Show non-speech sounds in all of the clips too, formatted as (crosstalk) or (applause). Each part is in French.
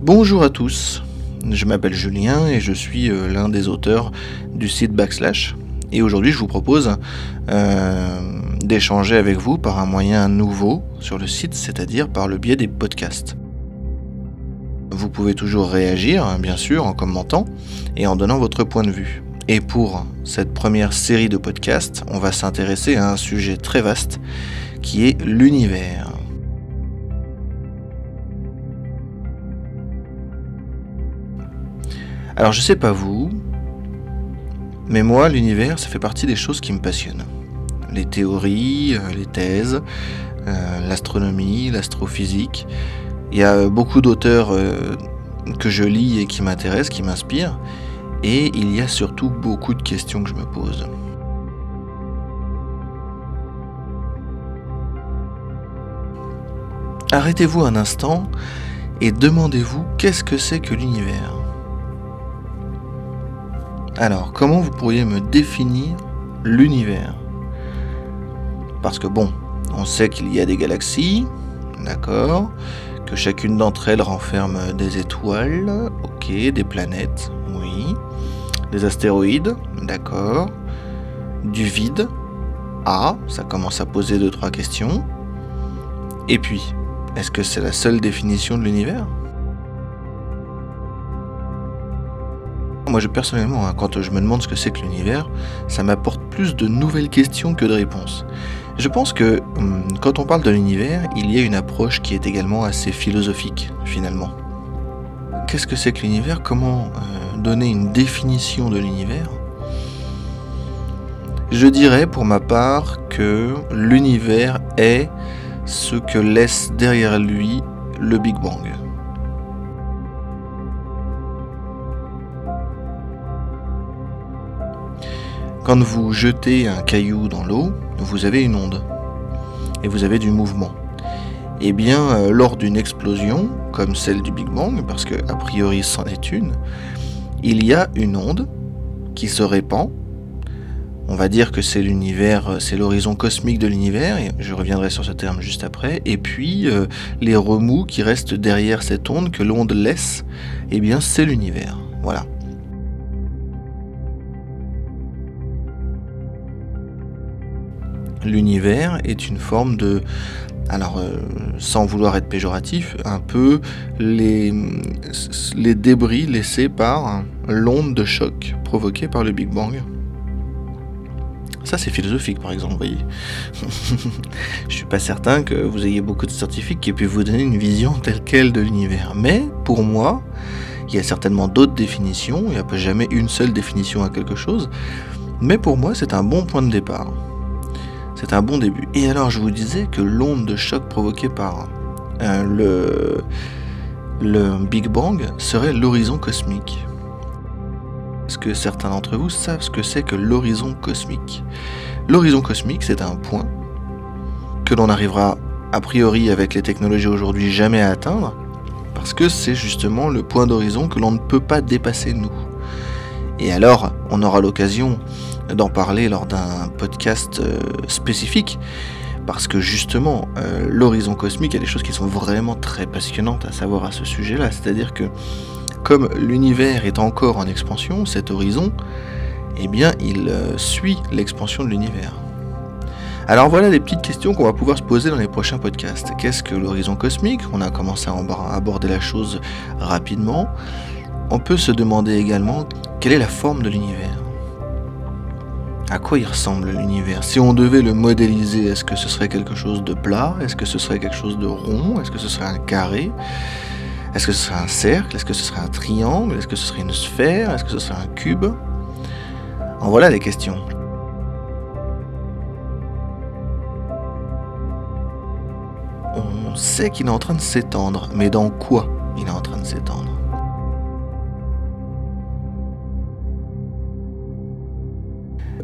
Bonjour à tous, je m'appelle Julien et je suis euh, l'un des auteurs du site Backslash. Et aujourd'hui je vous propose euh, d'échanger avec vous par un moyen nouveau sur le site, c'est-à-dire par le biais des podcasts. Vous pouvez toujours réagir, hein, bien sûr, en commentant et en donnant votre point de vue. Et pour cette première série de podcasts, on va s'intéresser à un sujet très vaste qui est l'univers. Alors je sais pas vous, mais moi l'univers ça fait partie des choses qui me passionnent. Les théories, euh, les thèses, euh, l'astronomie, l'astrophysique. Il y a beaucoup d'auteurs euh, que je lis et qui m'intéressent, qui m'inspirent. Et il y a surtout beaucoup de questions que je me pose. Arrêtez-vous un instant et demandez-vous qu'est-ce que c'est que l'univers? Alors, comment vous pourriez me définir l'univers? Parce que bon, on sait qu'il y a des galaxies, d'accord, que chacune d'entre elles renferme des étoiles, ok, des planètes, oui, des astéroïdes, d'accord, du vide, ah, ça commence à poser deux trois questions. Et puis, est-ce que c'est la seule définition de l'univers? Moi, je, personnellement, hein, quand je me demande ce que c'est que l'univers, ça m'apporte plus de nouvelles questions que de réponses. Je pense que hum, quand on parle de l'univers, il y a une approche qui est également assez philosophique, finalement. Qu'est-ce que c'est que l'univers? Comment euh, donner une définition de l'univers? Je dirais pour ma part que l'univers est ce que laisse derrière lui le Big Bang. Quand vous jetez un caillou dans l'eau, vous avez une onde et vous avez du mouvement. Et eh bien, euh, lors d'une explosion, comme celle du Big Bang, parce que a priori c'en est une, il y a une onde qui se répand. On va dire que c'est l'univers, euh, c'est l'horizon cosmique de l'univers, je reviendrai sur ce terme juste après. Et puis, euh, les remous qui restent derrière cette onde, que l'onde laisse, eh bien, c'est l'univers. Voilà. L'univers est une forme de, alors euh, sans vouloir être péjoratif, un peu les, les débris laissés par l'onde de choc provoquée par le Big Bang. Ça, c'est philosophique, par exemple, vous voyez. (laughs) Je suis pas certain que vous ayez beaucoup de scientifiques qui aient pu vous donner une vision telle quelle de l'univers. Mais, pour moi, il y a certainement d'autres définitions. Il n'y a pas jamais une seule définition à quelque chose. Mais pour moi, c'est un bon point de départ. C'est un bon début. Et alors je vous disais que l'onde de choc provoquée par euh, le, Big Bang serait l'horizon cosmique. Est-ce que certains d'entre vous savent ce que c'est que l'horizon cosmique? L'horizon cosmique, c'est un point que l'on arrivera a priori avec les technologies aujourd'hui jamais à atteindre, parce que c'est justement le point d'horizon que l'on ne peut pas dépasser nous. Et alors, on aura l'occasion d'en parler lors d'un podcast euh, spécifique, parce que justement, euh, l'horizon cosmique, il y a des choses qui sont vraiment très passionnantes à savoir à ce sujet-là. C'est-à-dire que comme l'univers est encore en expansion, cet horizon, eh bien, il euh, suit l'expansion de l'univers. Alors voilà les petites questions qu'on va pouvoir se poser dans les prochains podcasts. Qu'est-ce que l'horizon cosmique? On a commencé à aborder la chose rapidement. On peut se demander également quelle est la forme de l'univers à quoi il ressemble l'univers? Si on devait le modéliser, est-ce que ce serait quelque chose de plat? Est-ce que ce serait quelque chose de rond? Est-ce que ce serait un carré? Est-ce que ce serait un cercle? Est-ce que ce serait un triangle? Est-ce que ce serait une sphère? Est-ce que ce serait un cube? En voilà les questions. On sait qu'il est en train de s'étendre, mais dans quoi il est en train de s'étendre?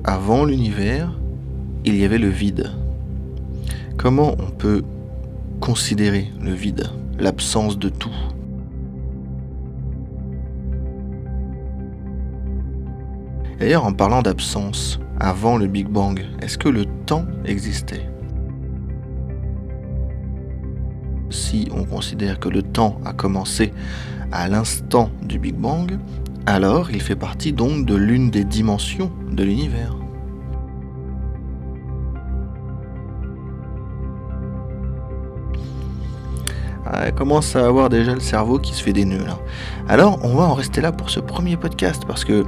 Avant l'univers, il y avait le vide. Comment on peut considérer le vide, l'absence de tout? D'ailleurs, en parlant d'absence, avant le Big Bang, est-ce que le temps existait? Si on considère que le temps a commencé à l'instant du Big Bang, alors il fait partie donc de l'une des dimensions de l'univers. Elle commence à avoir déjà le cerveau qui se fait des nœuds là. Alors, on va en rester là pour ce premier podcast parce que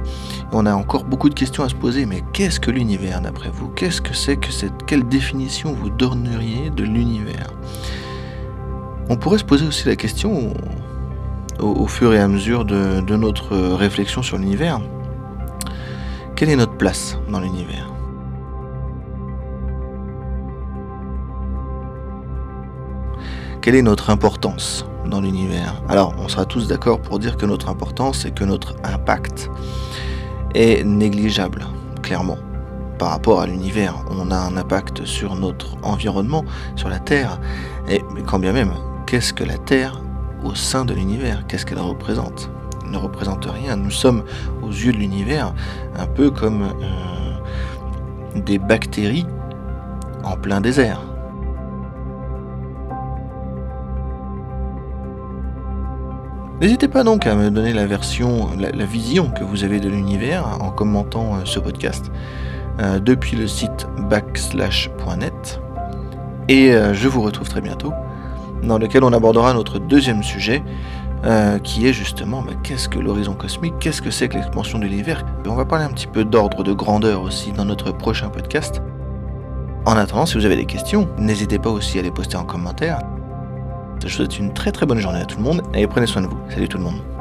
on a encore beaucoup de questions à se poser. Mais qu'est-ce que l'univers d'après vous? Qu'est-ce que c'est que cette quelle définition vous donneriez de l'univers? On pourrait se poser aussi la question au, fur et à mesure de, notre réflexion sur l'univers. Quelle est notre place dans l'univers? Quelle est notre importance dans l'univers? Alors, on sera tous d'accord pour dire que notre importance et que notre impact est négligeable, clairement. Par rapport à l'univers, on a un impact sur notre environnement, sur la Terre. Et quand bien même, qu'est-ce que la Terre au sein de l'univers Qu'est-ce qu'elle représente? Elle ne représente rien. Nous sommes, aux yeux de l'univers, un peu comme euh, des bactéries en plein désert. N'hésitez pas donc à me donner la version, la, vision que vous avez de l'univers en commentant euh, ce podcast euh, depuis le site backslash.net. Et je vous retrouve très bientôt, dans lequel on abordera notre deuxième sujet, qui est justement bah, qu'est-ce que l'horizon cosmique, qu'est-ce que c'est que l'expansion de l'univers? On va parler un petit peu d'ordre de grandeur aussi dans notre prochain podcast. En attendant, si vous avez des questions, n'hésitez pas aussi à les poster en commentaire. Je vous souhaite une très très bonne journée à tout le monde et prenez soin de vous. Salut tout le monde.